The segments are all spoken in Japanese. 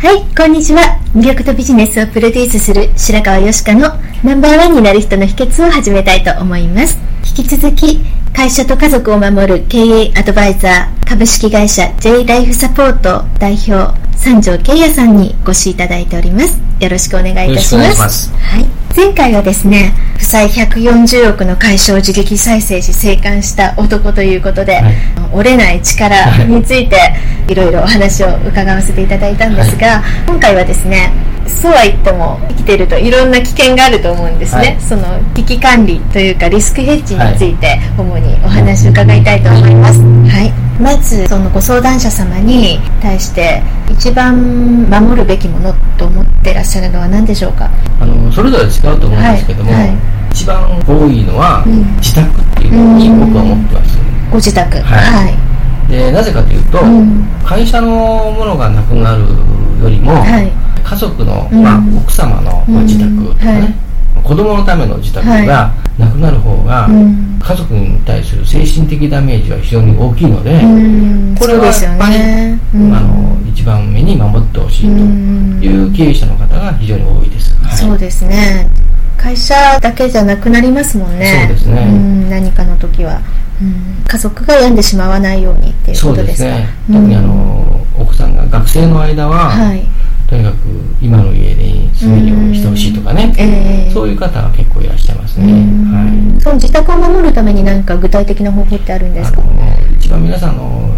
はい、こんにちは。魅力とビジネスをプロデュースする白川よしかのナンバーワンになる人の秘訣を始めたいと思います。引き続き、会社と家族を守る経営アドバイザー株式会社 J ライフサポート代表三条慶也さんにご視いただいております。よろしくお願いいたします。はい。前回はですね、負債140億の会社を自力再生し生還した男ということで、はい、折れない力についてい。ろいろお話を伺わせていただいたんですが、はい、今回はですね、そうは言っても生きてるといろんな危険があると思うんですね、はい、その危機管理というかリスクヘッジについて主にお話を伺いたいと思います、はい、まずそのご相談者様に対して一番守るべきものと思ってらっしゃるのは何でしょうか？あのそれぞれ違うと思うんですけども、はい。はい、一番多いのは、自宅っていうふうに僕は思ってます、ご自宅。はい、でなぜかというと、うん、会社のものがなくなるよりも、はい。家族の、まあ、奥様の、まあ、自宅とかね、はい子供のための自宅がなくなる方が、家族に対する精神的ダメージは非常に大きいので、これはやっぱり、ね、あの一番目に守ってほしいという経営者の方が非常に多いです、はい、そうですね。会社だけじゃなくなりますもんね。そうですね。何かの時は。家族が病んでしまわないようにっていうことですか。そうですね。特にあの奥さんが学生の間は、はいとにかく今の家に住めるようにしてほしいとかね、えー、そういう方は結構いらっしゃいますね、はい、その自宅を守るために何か具体的な方法ってあるんですか？一番皆さんの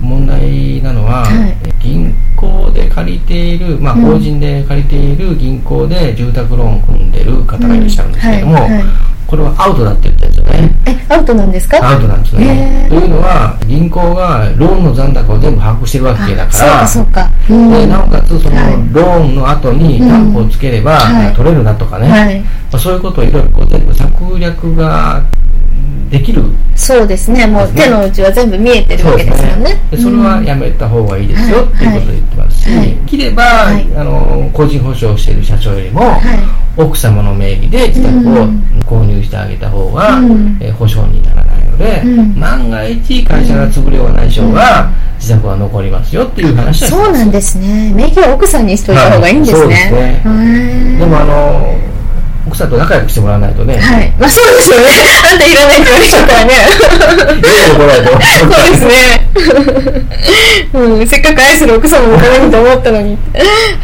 問題なのは、はい、銀行で借りている、まあ、法人で借りている銀行で住宅ローンを組んでる方がいらっしゃるんですけども、うん。はいはいこれはアウトだって言ったやつよね。え、アウトなんですか？アウトなんですね。というのは、銀行がローンの残高を全部把握してるわけだから、そうかそうか。でなおかつ、その、ローンの後に担保をつければ、取れるなとかね、はいまあ、そういうことをいろいろこう全部策略ができる。そうですね。もう手の内は全部見えてるわけですよね。そ、ね,、れはやめた方がいいですよ、っていうことを言ってます。し、はい、できれば、はい、あの個人保証している社長よりも、はい、奥様の名義で自宅を購入してあげた方が、うん、え保証にならないので、うん、万が一会社が潰れようないしょうが、自宅は残りますよっていう話はそうなんですね。名義は奥さんにしといた方がいいんですね、そうですね。でもあの奥さんと仲良くしてもらわないとね。はい。まあそうですよね。あんたいらないって言われちゃったらね。そうですね。うん、せっかく愛する奥様のためにと思ったのに。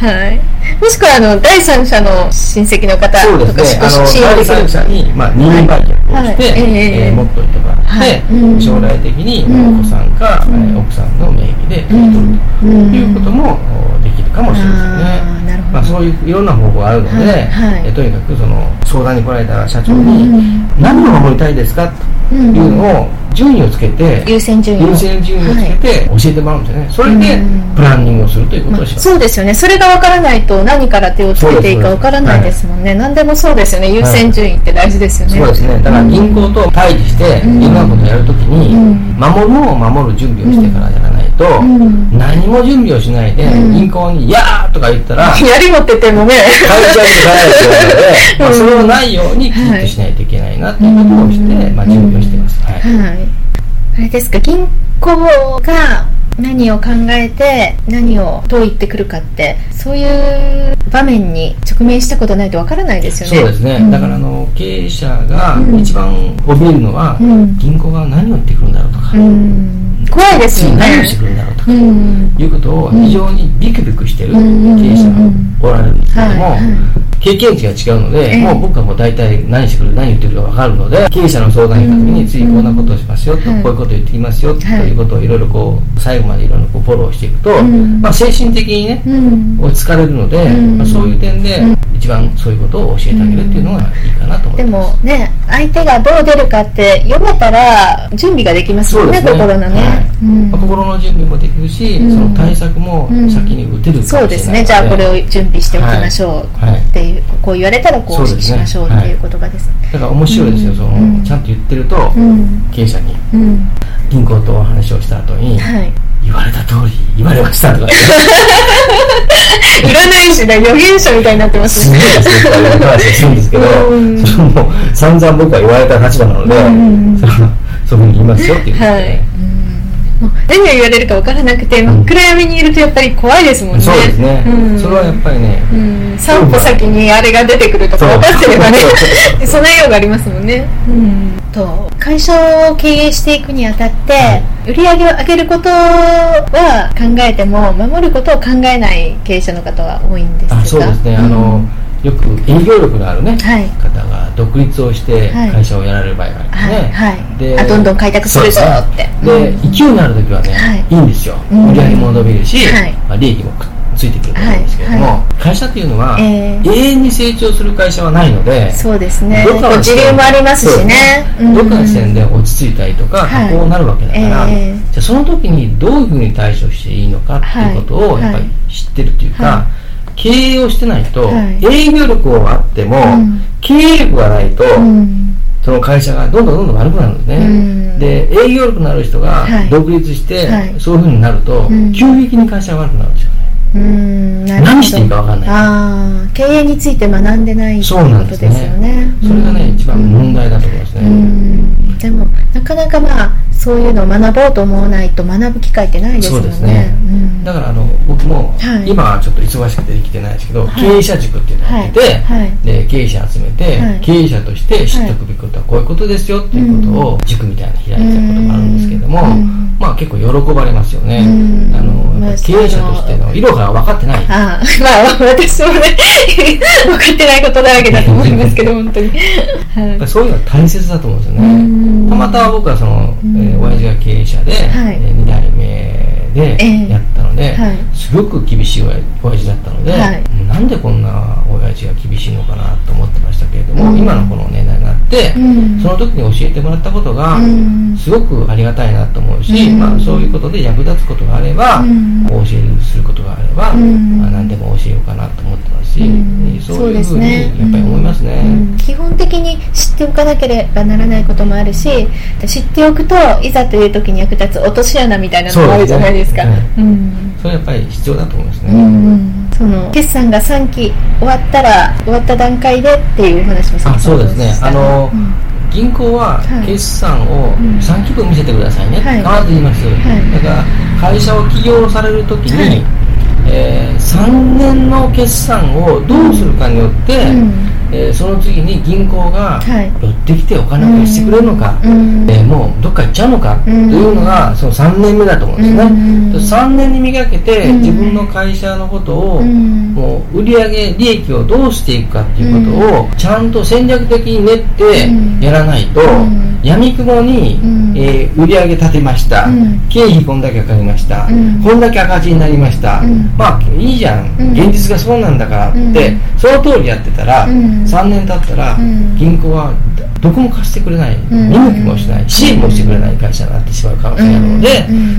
はい。もしくは、あの、第三者の親戚の方とか、ね、あの、第三者に、まあ、任意売却をして、はいえー、持っといてもらって、はい、将来的にお子さんか、うん、奥さんの名義で取るということもできるかもしれませんね。まあ、そういういろんな方法があるので、はいえとにかくその相談に来られた社長に、何を守りたいですか？というのを順位をつけて優先順位優先順位をつけて教えてもらうんですよね、それでプランニングをするということをします、まあ、そうですよね。それが分からないと何から手をつけていいか分からないですもんね、はい、何でもそうですよね。優先順位って大事ですよね、そうですね。だから銀行と対峙していろんなことをやるときに、守るのを守る準備をしてからやらないと、何も準備をしないで銀行に「やー!」とか言ったら やり持っててもね。会社に帰らないというので、まあ、それをないようにきちっとしないといけないなってい。うことをして、まあ、準備をしてます、はい、はい、あれですか銀行が何を考えて何をどう言ってくるかってそういう場面に直面したことないとわからないですよね。そうですね、うん、だからあの経営者が一番怯えるのは、うん、銀行が何を言ってくるんだろうとか、怖いですよね。何をしてくるんだろうとか、いうことを非常にビクビクしてる経営者がおられるんですけども、経験値が違うので、もう僕はもう大体何してくる何言ってくるか分かるので経営者の相談に行った時に次こんなことをしますよと、こういうことを言ってきますよとい。うことをいろいろこう最後までいろいろこうフォローしていくと、まあ、精神的にね、落ち着かれるので、まあ、そういう点で一番そういうことを教えてあげるっていうのがいいかなと思います、でもね相手がどう出るかって読めたら準備ができますよねね。心のね、はい、心の準備もできるし、その対策も先に打てるそうですね。じゃあこれを準備しておきましょう。っていう、こう言われたらこうしましょうっていう言葉です、だから面白いですよ、そのちゃんと言ってると、経営者に、銀行とお話をした後に、言われた通り言われましたとか。占 い師だ予言者みたいになってますすごいですね話するんですけど、そのもう散々僕は言われた立場なので、そういうふうに言いますよって言って、はい何を言われるか分からなくて真っ暗闇にいるとやっぱり怖いですもんね。そうですね、うん、それはやっぱりね、うん、3歩先にあれが出てくるとか分かってればね。備えようがありますもんね、うん、と会社を経営していくにあたって、はい、売り上げを上げることは考えても守ることを考えない経営者の方は多いんですかそうですね。あの、よく営業力のあるね、はい、方が独立をして会社をやられる場合がありますね、はい。はい、であどんどん開拓するぞって。で、勢いのある時はね、い、いんですよ、売り上げも伸びるし、まあ、利益もついてくると思うんですけれども、会社っていうのは、えー、永遠に成長する会社はないのでそうですね。どっかの時流もありますしね。どっかの視点で落ち着いたりとか、加工になるわけだから、えー、じゃその時にどういうふうに対処していいのかっていうことをやっぱり知ってるというか、経営をしてないと、はい、営業力はあっても、うん、経営力がないと、うん、その会社がどんどんどんどん悪くなるんですね、うん、で営業力のある人が独立して、はい、そういうふうになると、急激に会社が悪くなるんですよね。うん。何していいか分かんない。ああ経営について学んでないそうなんですよね。それがね、一番問題だと思いますね。でもなかなかまあそういうのを学ぼうと思わないと学ぶ機会ってないですよね。そうですね。うん、だからあの僕も、はい、今はちょっと忙しくてできてないですけど、はい、経営者塾っていうのをやってて、はい、で経営者集めて、経営者として知っておくべきことはこういうことですよっていうことを塾みたいな開いてたことがあるんですけれども、まあ結構喜ばれますよね。あの経営者としての色が分かってない。あまあ私もね 分かってないことだらけだと思いますけど本当に。そういうのは大切だと思うんですよね。たまたま僕はその、えー親父が経営者で、はい、2代目でやったので、えーはい、すごく厳しい親父だったので、はい、なんでこんな親父が厳しいのかなと思ってましたけれども、うん、今のこの年代になって、うん、その時に教えてもらったことが、すごくありがたいなと思うし、うん、まあ、そういうことで役立つことがあれば、お教えすることがあれば、まあ、何でも教えようかなと思ってますし、そういうふうにやっぱり思いますね、基本的に知っておかなければならないこともあるし知っておくといざという時に役立つ落とし穴みたいなのがあるじゃないですか。それやっぱり必要だと思いますね。うんその決算が3期終わったら終わった段階でっていう話もあそうですね。あの、うん、銀行は決算を3期分見せてくださいね、はい、必ず言います、はい、だから会社を起業される時に、はい、えー、3年の決算をどうするかによって、うん。えー、その次に銀行が寄ってきてお金を貸してくれるのか、うん、えー、もうどっか行っちゃうのかというのがその3年目だと思うんですね、うん、3年に磨けて自分の会社のことを、もう売上利益をどうしていくかっていうことをちゃんと戦略的に練ってやらないと、やみくもに、えー、売上立てました、経費こんだけかかりました、こんだけ赤字になりました、まあいいじゃん、現実がそうなんだからって、その通りやってたら、3年経ったら、銀行はどこも貸してくれない、見向きもしない。支援もしてくれない会社になってしまう可能性があるので、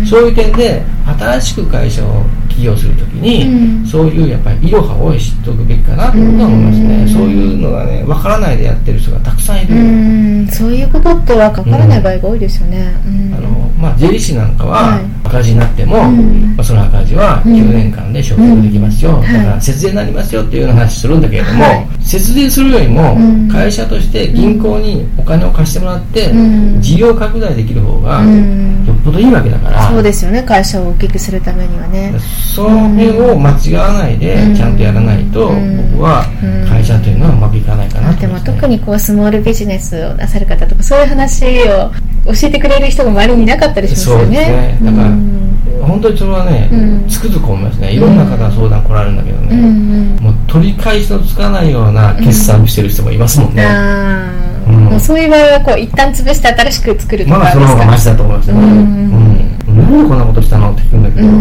そういう点で新しく会社を起業するときに、そういうやっぱりいろはを知っておくべきかなと思いますね、そういうのがね分からないでやってる人がたくさんいる、そういうことっては分からない場合が多いですよね、あのまあ、税理士なんかは赤字になっても、まあ、その赤字は9年間で償却できますよ、だから節税になりますよっていう話するんだけれども、節税するよりも会社として銀行にお金を貸してもらって事業拡大できる方がよっっぽどいいわけだから。そうですよね。会社を大きくするためにはね。その辺を間違わないでちゃんとやらないと、僕は会社というのはうまくいかないかなと、ね、でも特にこうスモールビジネスをなさる方とかそういう話を教えてくれる人が周りにいなかったりしますよね。そうですね。だから、本当にそれはね、つくづく思いますね。いろんな方が相談来られるんだけどね、もう取り返しのつかないような決算をしてる人もいますもんね、うん、そういう場合はこう一旦潰して新しく作るとかまだその方がマシだと思いますよ。ね、うん。うん、なんでこんなことしたのって聞くんだけど、いや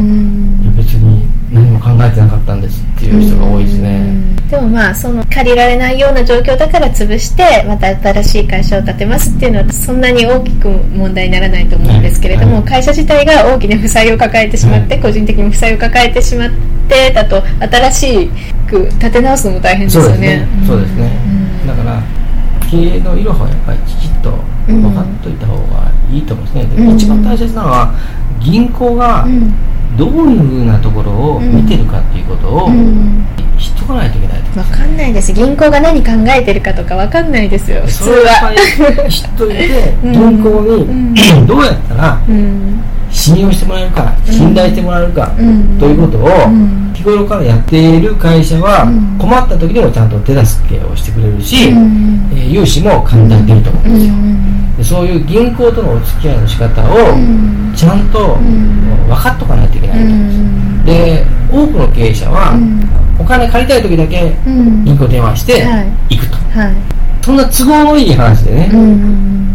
別に何も考えてなかったんですっていう人が多いですね、でもまあその借りられないような状況だから潰してまた新しい会社を建てますっていうのはそんなに大きく問題にならないと思うんですけれども、はい。はい、会社自体が大きな負債を抱えてしまって、はい、個人的に負債を抱えてしまってだと新しく立て直すのも大変ですよね。そうですね、経営のいろはやっぱりきちっと分かっといた方がいいと思うんですね、うん、一番大切なのは銀行がどういうふうなところを見てるかっていうことを知っとかないといけない分かんないです。銀行が何考えてるかとか分かんないですよ。普通は。知っといて 銀行に どうやったら信用してもらえるか信頼してもらえるかということを日頃からやっている会社は困った時でもちゃんと手助けをしてくれるし融資も簡単に出ると思うんですよ。でそういう銀行とのお付き合いの仕方をちゃんと分かっとかないといけないと思うん。ですで多くの経営者はお金借りたい時だけ銀行電話して行くと、そんな都合のいい話でね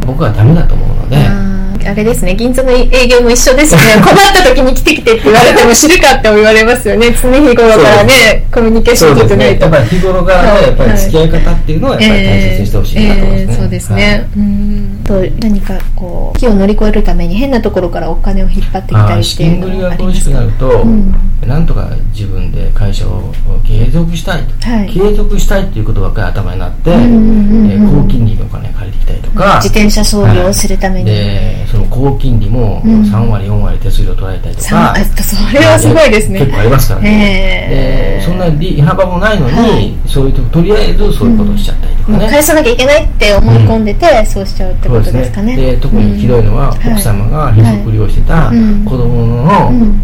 僕はダメだと思うので。あれですね銀座の営業も一緒ですね。困った時に来てきてって言われても知るかって言われますよね。常日頃からねコミュニケーション取って。ないと、ね、やっぱり日頃からのやっぱり付き合い方っていうのはやっぱり大切にしてほしいなと思いますね、えーえー、そうですね、はい、うん。と何かこう木を乗り越えるために変なところからお金を引っ張ってきたりしていうのがありますなると、うん、なんとか自分で会社を継続したいと、はい、継続したいっていうことばっかり頭になって、うんうんうん、えー、高金利のお金借りてきたりとか。自転車操業をするために、はい、でその高金利も3割、4割手数料取られたりとか、それはすごいですね。結構ありますからね、えー、そんな利幅もないのに、はい、そういうととりあえずそういうことをしちゃったりとかね、返さなきゃいけないって思い込んでて、うん、そうしちゃうってことですかね。で、ね、特にひどいのは、奥様がへそくりをしてた子供の、うん、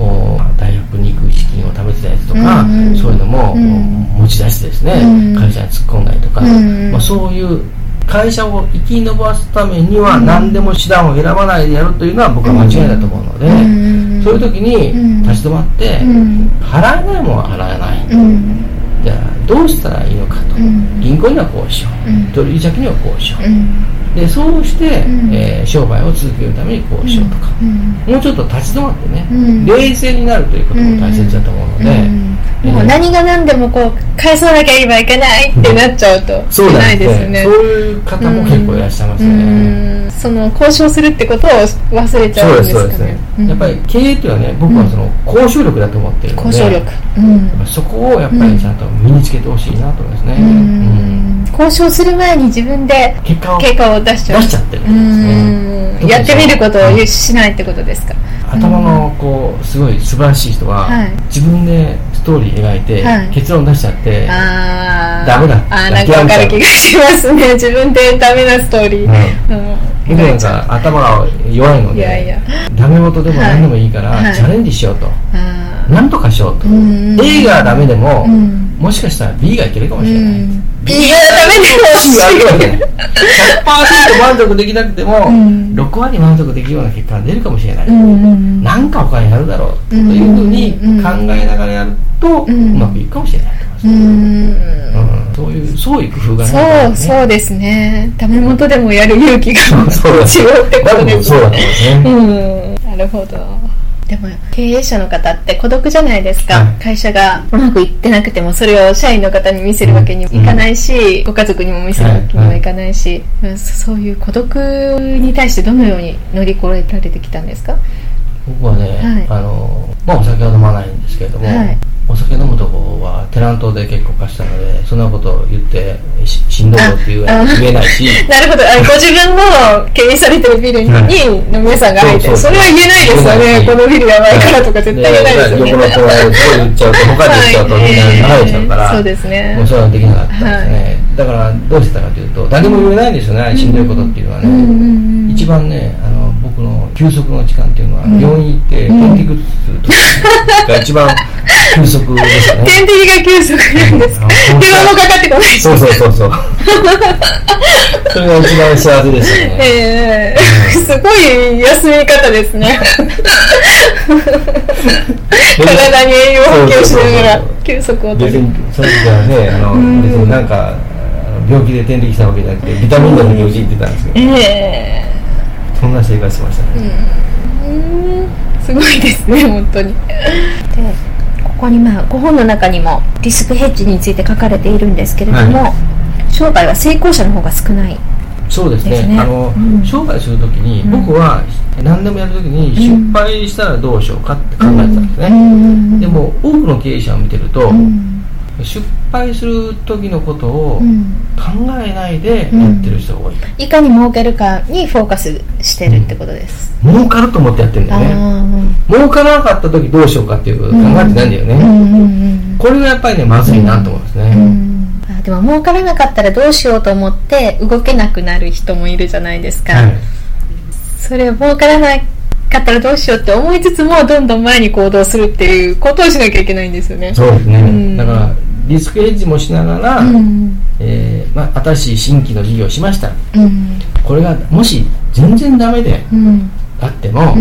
大学に行く資金を貯めてたやつとか、そういうのも、持ち出してですね、会社に突っ込んだりとか、まあ、そういう会社を生き延ばすためには何でも手段を選ばないでやるというのは僕は間違いだと思うので、そういう時に立ち止まって、払えないものは払えない、じゃあどうしたらいいのかと、銀行にはこうしよう、取引先にはこうしよう、でそうして、えー、商売を続けるためにこうしようとか、もうちょっと立ち止まってね、冷静になるということも大切だと思うので。もう何が何でもこう返さなきゃいけないってなっちゃうとそうないですよね。そういう方も結構いらっしゃいますよね、その交渉するってことを忘れちゃうんですかね。ね、やっぱり経営っていうのはね僕はその交渉力だと思ってるので交渉力、うん、そこをやっぱりちゃんと身につけてほしいなと思いますね、うん交渉する前に自分で結果を結果を出しちゃう。出しちゃってるんですね。やってみることをしないってことですか、頭のこうすごい素晴らしい人は、自分でストーリー描いて、結論出しちゃってダメだああなんか分かる気がしますね。自分でダメなストーリー、僕なんか頭が弱いのでいやいや。ダメ元でも何でもいいから、チャレンジしようと。なんとかしようと。A がダメでも、もしかしたら B がいけるかもしれない、B がダメでも100%満足できなくても、うん、6割満足できるような結果が出るかもしれない、うん。なんか他にやるだろうというふうに考えながらやると、うまくいくかもしれないうん、そういう創意工夫がね、そうそうですねダメ元でもやる勇気が違うってことですね。うんなるほどでも経営者の方って孤独じゃないですか、はい、会社がうまくいってなくてもそれを社員の方に見せるわけにもいかないし、うん、ご家族にも見せるわけにもいかないし、はい。はい、そういう孤独に対してどのように乗り越えられてきたんですか？僕はね、あのまあ、お酒は飲まないんですけれども、お酒飲むとこはテナントで結構貸したのでそんなことを言ってししんどいよって言えないし。なるほど。ご自分の経営されてるビルに飲み屋さんが入ってそれは言えないですよね。このビルやばいからとか絶対言えないですよね。横の子がすごい言っちゃうと他で言っちゃうとみんな流れちゃうから、そうですね。もうそれはできなかった。ですね、だからどうしてたかというと誰も言えないんですよねしんどいことっていうのはね、一番ねあの僕の休息の時間っていうのは、病院行って点滴打つ時が一番休息ですよね。点滴が休息なんですか電話もかかってこないそうそうそうそう。それが一番幸せですよね。ええー、すごい休み方ですね。体に栄養補給しながら休息を取る。別にそれじゃねあの、別になんか病気で点滴したわけじゃなくてビタミン飲みにうち行ってたんですけど、え。ー、そんな生活しましたね。うん。すごいですね本当に。でここにまあご本の中にもリスクヘッジについて書かれているんですけれども、はい、生涯は成功者の方が少ない。そうですね、ね、あの、うん、商売するときに、僕は何でもやるときに失敗したらどうしようかって考えてたんですね、うん、でも多くの経営者を見てると、失敗する時のことを考えないでやってる人が多い、うんいかに儲けるかにフォーカスしてるってことです、うん、儲かると思ってやってるんだよね。儲からなかった時どうしようかっていう考えてないんだよね、これがやっぱりねまずいなと思うんですね、あでも儲からなかったらどうしようと思って動けなくなる人もいるじゃないですか、はい、それ儲からないかったらどうしようって思いつつもどんどん前に行動するっていうことをしなきゃいけないんですよね。そうですね、うん、だからリスクヘッジもしながら、うん、えー、まあ、新しい新規の事業をしました、うん、これがもし全然ダメであっても、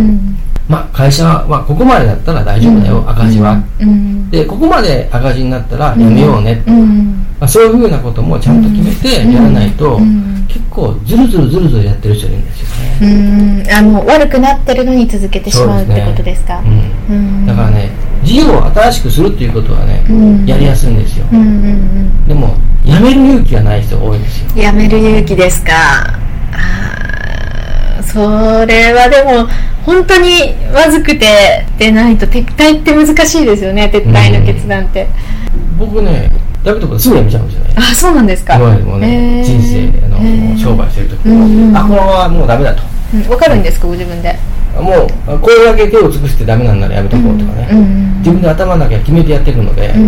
まあ、会社はここまでだったら大丈夫だよ、赤字は、でここまで赤字になったらやめようね、まあ、そういうふうなこともちゃんと決めてやらないと、結構ずるずるずるずるやってる人いるんですよねうん。あの悪くなってるのに続けてしまうってことですか、だからね事業を新しくするっていうことはね、うん、やりやすいんですよ、うんうんうん、でもやめる勇気がない人が多いんですよ。やめる勇気ですか。あそれはでも本当にまずくてでないと撤退って難しいですよね撤退の決断って、うん、僕ねやめとくすぐやめちゃうんですよね。あそうなんですか。今までもね、えー、人生あの、えー、商売してる時も、うんうん、あこのままもうダメだと、うん、分かるんですかご自分でもうこれだけ手を尽くしてダメなんならやめとこうとかね、うんうん、自分で頭の中で決めてやってるので、うん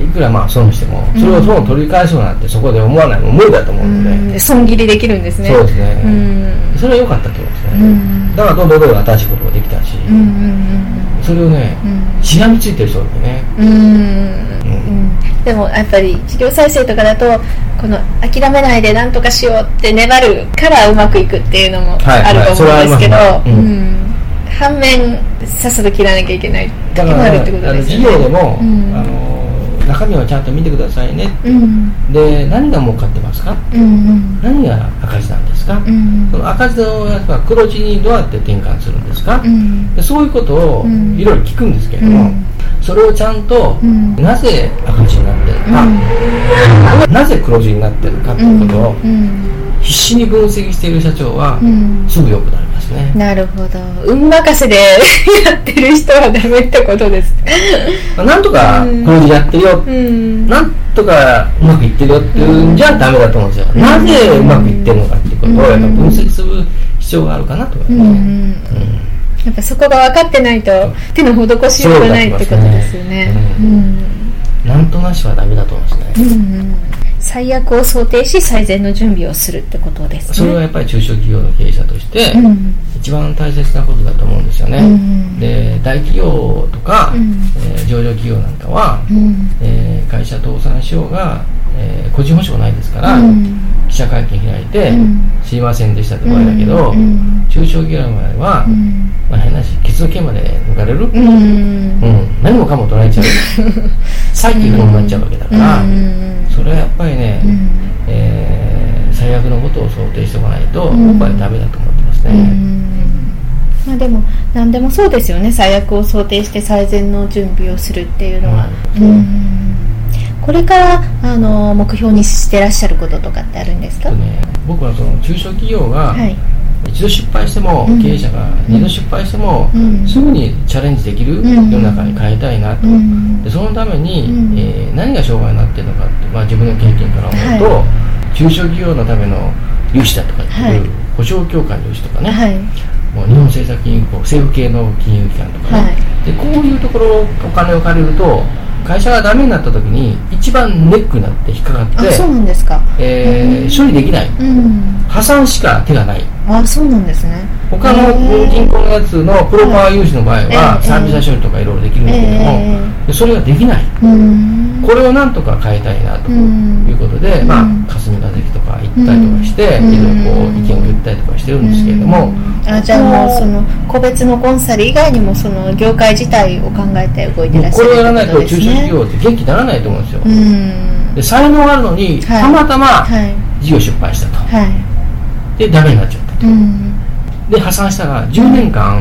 うん、いくらまあ損してもそれを損を取り返そうなんてそこで思わないの無理だと思うので、うん、損切りできるんですね。そうですね、うん、それは良かったと思いますね、うん、だからどんどんどんどん新しいことができたし、うんうんうん、それをね、しがみついてる人でね、うん。でもやっぱり治療再生とかだとこの諦めないで何とかしようって粘るからうまくいくっていうのもあると思うんですけど、反面さっさと切らなきゃいけない時もあるってことですよね。事業でも、うん、あの中身をちゃんと見てくださいね、うん、で何が儲かってますか、うん、何が赤字なんですか、うん、その赤字のやつは黒字にどうやって転換するんですか、でそういうことをいろいろ聞くんですけれども、それをちゃんと、なぜ赤字になってるか、なぜ黒字になってるかっていうことを、必死に分析している社長は、すぐ良くなりますね。なるほど。運任せで やってる人はダメってことですなんとか黒字やってるよ、うん、なんとかうまくいってるよっていうんじゃダメだと思うんですよ、うん、なぜうまくいってるのかっていうことをやっぱ分析する必要があるかなと思いますね、うん。やっぱそこが分かってないと手の施しようがないってことですよね。うん、なんとなしはダメだと思いますね。うん最悪を想定し最善の準備をするってことですね。それはやっぱり中小企業の経営者として、一番大切なことだと思うんですよね、うん、で大企業とか、うん、えー、上場企業なんかは、うん、えー、会社倒産しようが、えー、個人保証ないですから、記者会見開いて、すいませんでしたって場合だけど、中小企業の場合は、まあ、変なしケツの毛まで抜かれる、うん。何もかも取られちゃう。さっきのになっちゃうわけだから、それはやっぱりね、うん、えー、最悪のことを想定しておかないと、僕はダメだと思ってますね。まあ、でも何でもそうですよね。最悪を想定して最善の準備をするっていうのは、うん、これからあの目標にしてらっしゃることとかってあるんですか、ね、僕はその中小企業が、はい一度失敗しても、うん、経営者が二度失敗しても、うん、すぐにチャレンジできる世の中に変えたいなと、うん、でそのために、えー、何が障害になっているのかって、まあ、自分の経験から思うと、はい、中小企業のための融資だとかっていう、はい、保証協会の融資とかね、はい、もう日本政策金融公政府系の金融機関とかね、でこういうところお金を借りると会社がダメになった時に一番ネックになって引っかかってそうなんですか、えー、処理できない、破産しか手がないあそうなんですね。他の銀行のやつのプロパワー融資の場合はサービス処理とかいろいろできるんだけども、それができない。これをなんとか変えたいなということで、まあ、霞が関とか行ったりとかして、いろいろこう意見を言ったりとかしてるんですけれども、あじゃあもうその個別のコンサル以外にもその業界自体を考えて動いてらっしゃる、これをやらないと中小企業って元気にならないと思うんですよ、で才能があるのに、たまたま事業失敗したと、はい、でダメになっちゃったと、で破産したら10年間、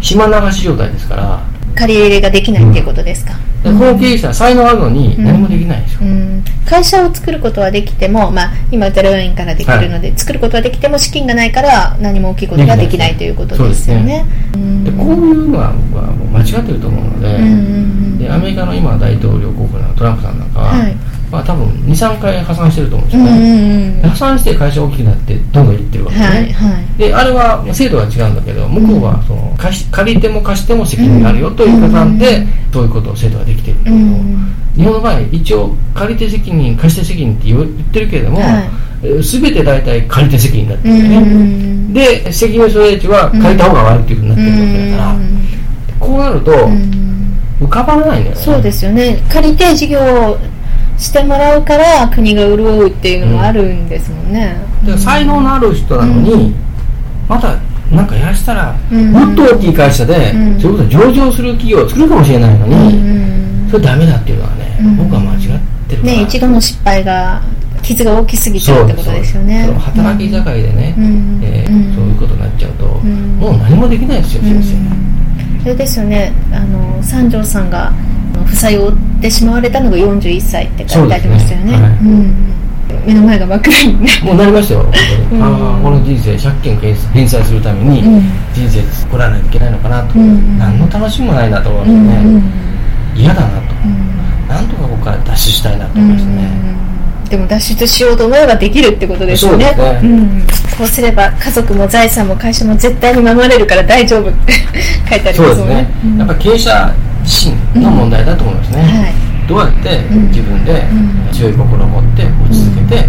島流し状態ですから。借り入れができないっていうことですか、この経営者は才能あるのに何もできないんですよ、うん、会社を作ることはできても、まあ、今0円からできるので、はい、作ることはできても資金がないから何も大きいことができないということですよね。で、こういうのは僕はもう間違ってると思うのでうんうんうん、でアメリカの今大統領候補のトランプさんなんかは、はいまあ、多分23回破産してると思うんですよ。ね、うんうんうん、破産して会社大きくなってどんどんいってるわけではいはい、であれは制度は違うんだけど向こうはその貸し借りても貸しても責任があるよという加算で、そういうことを制度ができてるんだけど、うん、日本の場合一応借り手責任貸して責任って言ってるけれども、はい、全て大体借り手責任だってるよね、うんうん、で責任所有地は借りた方が悪いっていうふうになってるわけだから、こうなると、浮かばないんだよね。そうですよね。借り手事業してもらうから国が潤うっていうのもあるんですもんね、うん、才能のある人なのに、うん、またなんかやらしたら、もっと大きい会社で、うん、そういうこと上場する企業を作るかもしれないのに、それダメだっていうのはね、僕は間違ってるね一度の失敗が傷が大きすぎちゃうってことですよね。働き盛りでね、えー、そういうことになっちゃうと、もう何もできないですよ先生、それですよね。あの三条さんが負債を負ってしまわれたのが41歳って書いてありましたよね、ねはい、うん、目の前が真っ暗にもうなりましたよ、うん、あこの人生借金返済するために人生作らないといけないのかなと、うん、何の楽しみもないなと思いましてね、嫌だなと、なんとかここから脱出したいなと思いましたね、でも脱出しようと思えばできるってことですよね、ね、うん、こうすれば家族も財産も会社も絶対に守れるから大丈夫って 書いてありますもんね、ね、やっぱ経営者自身の問題だと思いますね、はい、どうやって自分で強い心を持って落ち着けて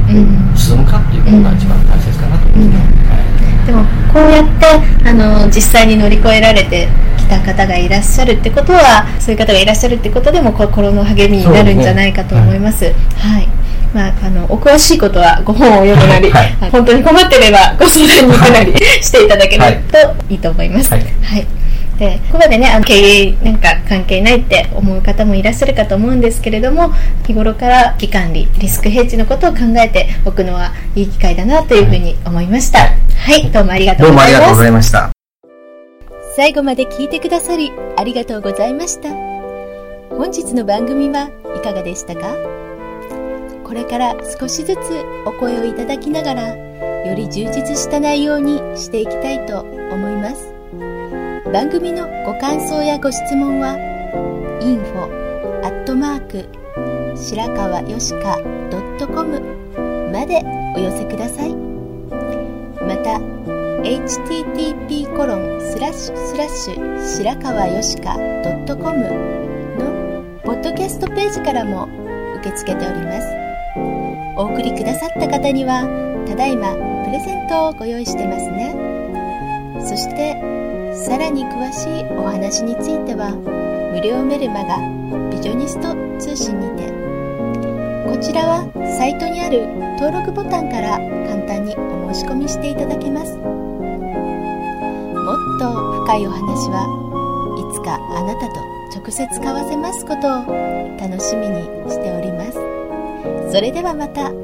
進むかっていうことが一番大切かなと思いますね、はい、でもこうやってあの実際に乗り越えられてきた方がいらっしゃるってことはそういう方がいらっしゃるってことでも心の励みになるんじゃないかと思います、ね、はい、まあ、あのお詳しいことはご本を読むなり、はい、本当に困ってればご相談に行くなりしていただけるといいと思います。はい、はいでここまでねあの経営なんか関係ないって思う方もいらっしゃるかと思うんですけれども日頃から危機管理リスクヘッジのことを考えておくのはいい機会だなというふうに思いました、はい、はい、どうもありがとうございます。どうもありがとうございました。最後まで聞いてくださりありがとうございました。本日の番組はいかがでしたか？これから少しずつお声をいただきながらより充実した内容にしていきたいと思います番組のご感想やご質問は info アットマーク白川よしか .com までお寄せください。また http コロンスラッシュスラッシュ白川よしか .com のポッドキャストページからも受け付けております。お送りくださった方にはただいまプレゼントをご用意してますね。そしてさらに詳しいお話については無料メルマガビジョニスト通信にて。こちらはサイトにある登録ボタンから簡単にお申し込みしていただけます。もっと深いお話はいつかあなたと直接交わせますことを楽しみにしております。それではまた。